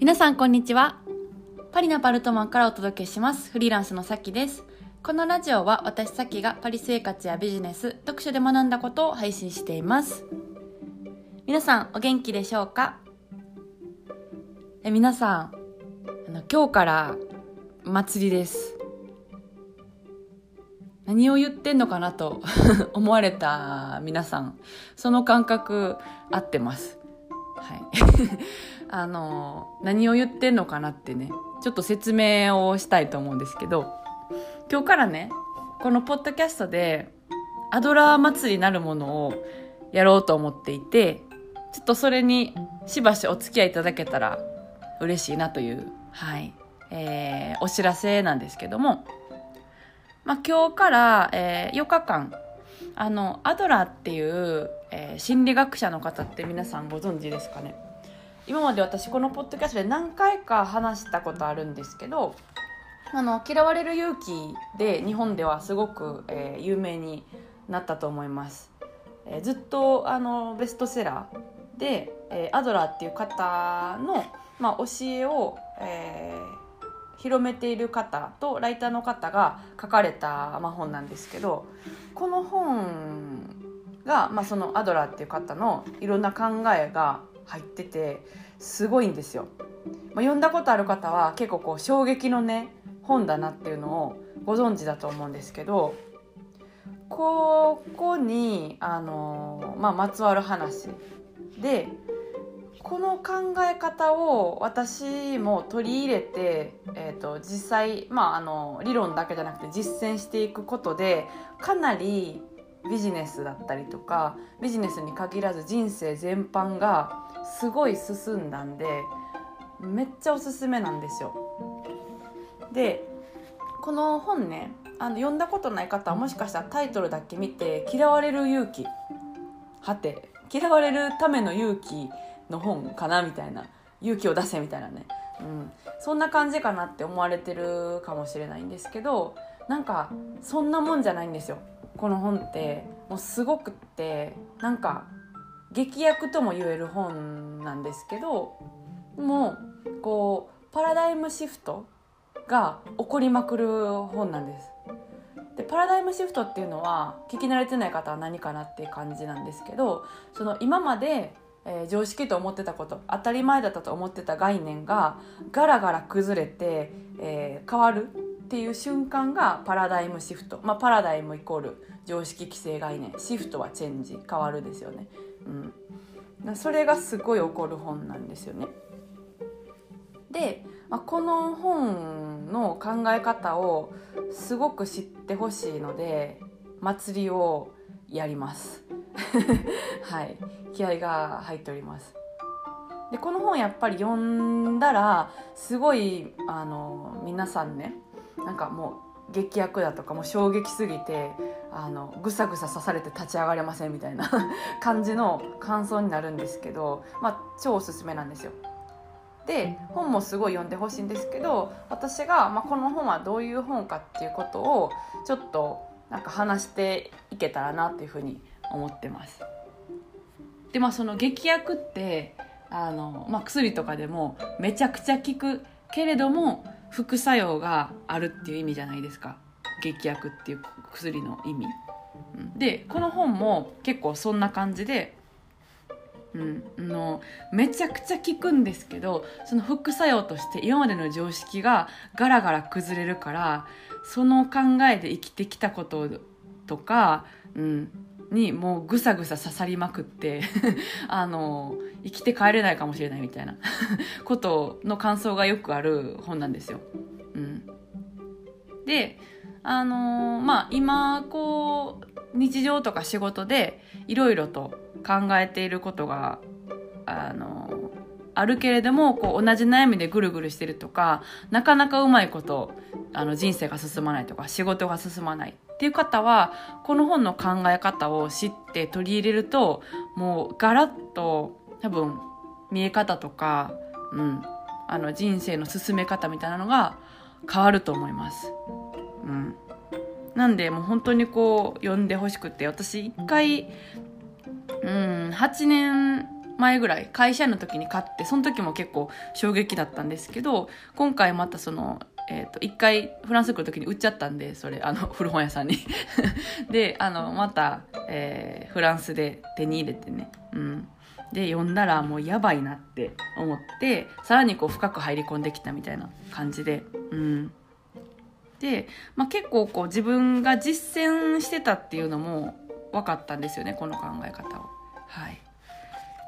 皆さんこんにちは。パリのパルトマンからお届けします。フリーランスのさきです。このラジオは私さきがパリ生活やビジネス読書で学んだことを配信しています。皆さんお元気でしょうか？え皆さんあの今日から祭りです。何を言ってんのかなと 思われた皆さん。その感覚合ってます。はい。あの何を言ってんのかなってねちょっと説明をしたいと思うんですけど今日からねこのポッドキャストでアドラー祭りなるものをやろうと思っていてちょっとそれにしばしお付き合いいただけたら嬉しいなというはいえー、お知らせなんですけどもまあ、今日から、えー、4日間あのアドラーっていう、えー、心理学者の方って皆さんご存知ですかね？今まで私このポッドキャストで何回か話したことあるんですけど「あの嫌われる勇気」で日本ではすごく、えー、有名になったと思います、えー、ずっとあのベストセラーで、えー、アドラーっていう方の、まあ、教えを、えー、広めている方とライターの方が書かれた、まあ、本なんですけどこの本が、まあ、そのアドラーっていう方のいろんな考えが入っててすごいんですよ。まあ、読んだことある方は結構こう衝撃のね本だなっていうのをご存知だと思うんですけどここにあの、まあ、まつわる話でこの考え方を私も取り入れて、えーと、実際、まあ、あの理論だけじゃなくて実践していくことでかなりビジネスだったりとかビジネスに限らず人生全般がすごい進んだんでめっちゃおすすめなんですよ。でこの本ねあの読んだことない方はもしかしたらタイトルだけ見て「嫌われる勇気」はて嫌われるための勇気の本かなみたいな勇気を出せみたいなね、うん、そんな感じかなって思われてるかもしれないんですけどなんかそんなもんじゃないんですよ。この本って。もうすごくってなんか劇薬とも言える本なんですけどもうこうパラダイムシフトが起こりまくる本なんです。でパラダイムシフトっていうのは聞き慣れてない方は何かなっていう感じなんですけどその今までえー、常識と思ってたこと当たり前だったと思ってた概念がガラガラ崩れて、えー、変わるっていう瞬間がパラダイムシフト、まあ、パラダイムイコール常識規制概念。シフトはチェンジ。変わるですよね、うん、それがすごい起こる本なんですよね。で、まあ、この本の考え方をすごく知ってほしいので祭りをやります。はい。気合が入っております。でこの本やっぱり読んだらすごいあの皆さんねなんかもう劇薬だとかも衝撃すぎてあのぐさぐさ刺されて立ち上がれませんみたいな感じの感想になるんですけど、まあ、超おすすめなんですよ。で本もすごい読んでほしいんですけど私が、まあ、この本はどういう本かっていうことをちょっとなんか話していけたらなっていうふうに思ってます。でまあその劇薬ってあの、まあ、薬とかでもめちゃくちゃ効くけれども副作用があるっていう意味じゃないですか劇薬っていう薬の意味。でこの本も結構そんな感じで、うん、のめちゃくちゃ効くんですけどその副作用として今までの常識がガラガラ崩れるからその考えで生きてきたこととか、うん、にもうぐさぐさ刺さりまくって あの生きて帰れないかもしれないみたいな ことの感想がよくある本なんですよ。うん、であのまあ今こう日常とか仕事でいろいろと考えていることがあのあるけれどもこう同じ悩みでぐるぐるしてるとかなかなかうまいことあの人生が進まないとか仕事が進まないっていう方はこの本の考え方を知って取り入れるともうガラッと多分見え方とか、うん、あの人生の進め方みたいなのが変わると思います。うん、なんでもう本当にこう読んでほしくて私一回、うん、8年前ぐらい会社員の時に買ってその時も結構衝撃だったんですけど今回またそのえーと、一回フランス来る時に売っちゃったんでそれあの 古本屋さんに。であのまた、えー、フランスで手に入れてね、うん、で読んだらもうやばいなって思ってさらにこう深く入り込んできたみたいな感じで、うん、で、まあ、結構こう自分が実践してたっていうのも分かったんですよねこの考え方を。はい、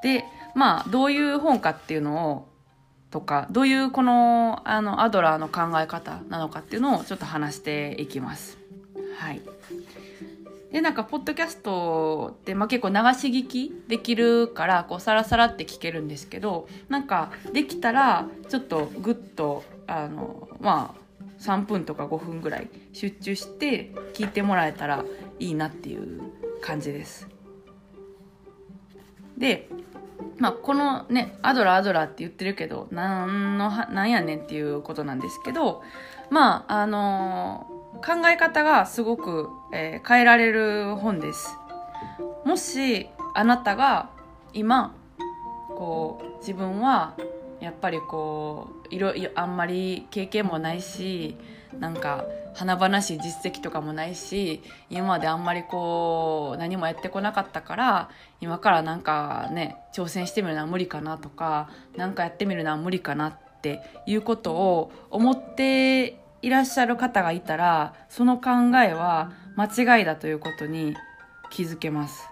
でまあどういう本かっていうのをとかどういうこのあのアドラーの考え方なのかっていうのをちょっと話していきます。はい、でなんかポッドキャストって、まあ、結構流し聞きできるからこうサラサラって聞けるんですけどなんかできたらちょっとグッとあのまあ3分とか5分ぐらい集中して聞いてもらえたらいいなっていう感じです。でまあ、このねアドラーアドラーって言ってるけどなんのなんやねんっていうことなんですけどまああのー、考え方がすごく、えー、変えられる本ですもしあなたが今こう自分はやっぱりこういろいろあんまり経験もないしなんか華々しい実績とかもないし今まであんまりこう何もやってこなかったから今からなんかね挑戦してみるのは無理かなとか何かやってみるのは無理かなっていうことを思っていらっしゃる方がいたらその考えは間違いだということに気づけます。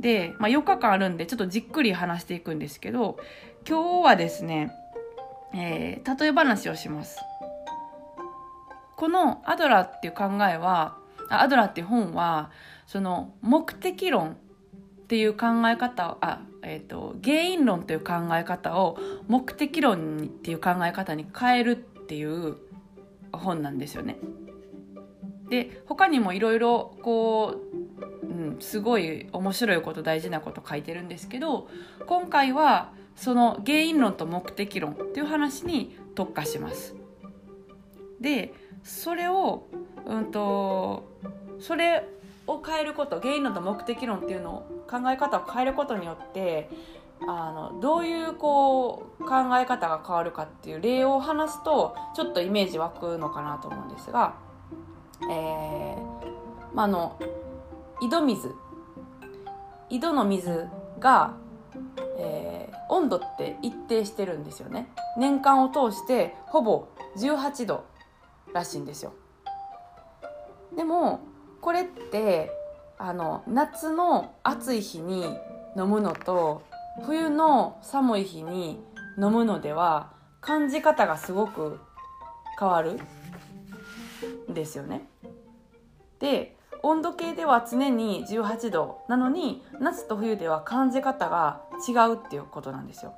で、まあ、4日間あるんでちょっとじっくり話していくんですけど今日はですね、えー、例え話をします。このアドラーっていう考えはアドラーっていう本はその目的論っていう考え方あ、えーと、原因論という考え方を目的論っていう考え方に変えるっていう本なんですよね。で他にもいろいろこう、うん、すごい面白いこと大事なこと書いてるんですけど今回はその原因論と目的論っていう話に特化します。でそれをうんとそれを変えること原因論と目的論っていうのを考え方を変えることによってあのどういうこう考え方が変わるかっていう例を話すとちょっとイメージ湧くのかなと思うんですが、えーまあ、あの井戸水井戸の水が、えー、温度って一定してるんですよね年間を通してほぼ18度らしいんですよでもこれってあの夏の暑い日に飲むのと冬の寒い日に飲むのでは感じ方がすごく変わるんですよね。で温度計では常に18度なのに夏と冬では感じ方が違うっていうことなんですよ。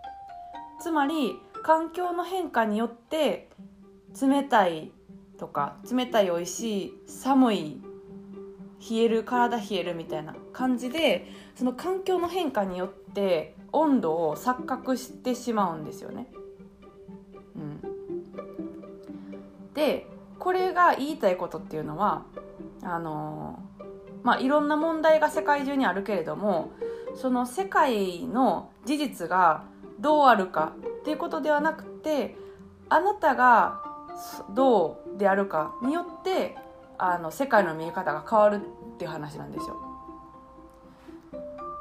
つまり環境の変化によって冷たいとか冷たい美味しい寒い冷える体冷えるみたいな感じでその環境の変化によって温度を錯覚してしまうんですよね。うん、でこれが言いたいことっていうのはあのまあいろんな問題が世界中にあるけれどもその世界の事実がどうあるかっていうことではなくてあなたがどうであるかによってあの世界の見え方が変わるっていう話なんですよ。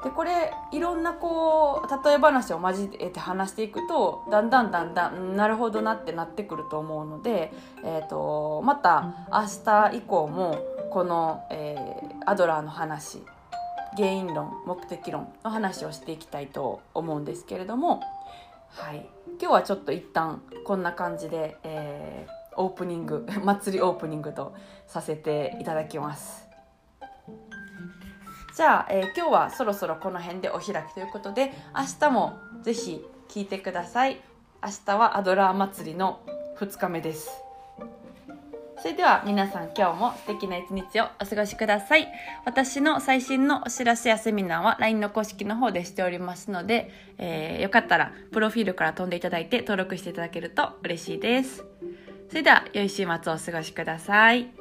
でこれいろんなこう例え話を交えて話していくとだんだんだんだんなるほどなってなってくると思うので、えーと、また明日以降もこの、えー、アドラーの話原因論目的論の話をしていきたいと思うんですけれども、はい、今日はちょっと一旦こんな感じで、えーオープニング 祭りオープニングとさせていただきます。じゃあ、えー、今日はそろそろこの辺でお開きということで明日もぜひ聞いてください。明日はアドラー祭りの2日目です。それでは皆さん今日も素敵な一日をお過ごしください。私の最新のお知らせやセミナーは LINE の公式の方でしておりますので、えー、よかったらプロフィールから飛んでいただいて登録していただけると嬉しいです。それでは良い週末をお過ごしください。